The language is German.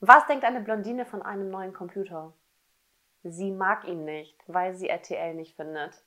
Was denkt eine Blondine von einem neuen Computer? Sie mag ihn nicht, weil sie RTL nicht findet.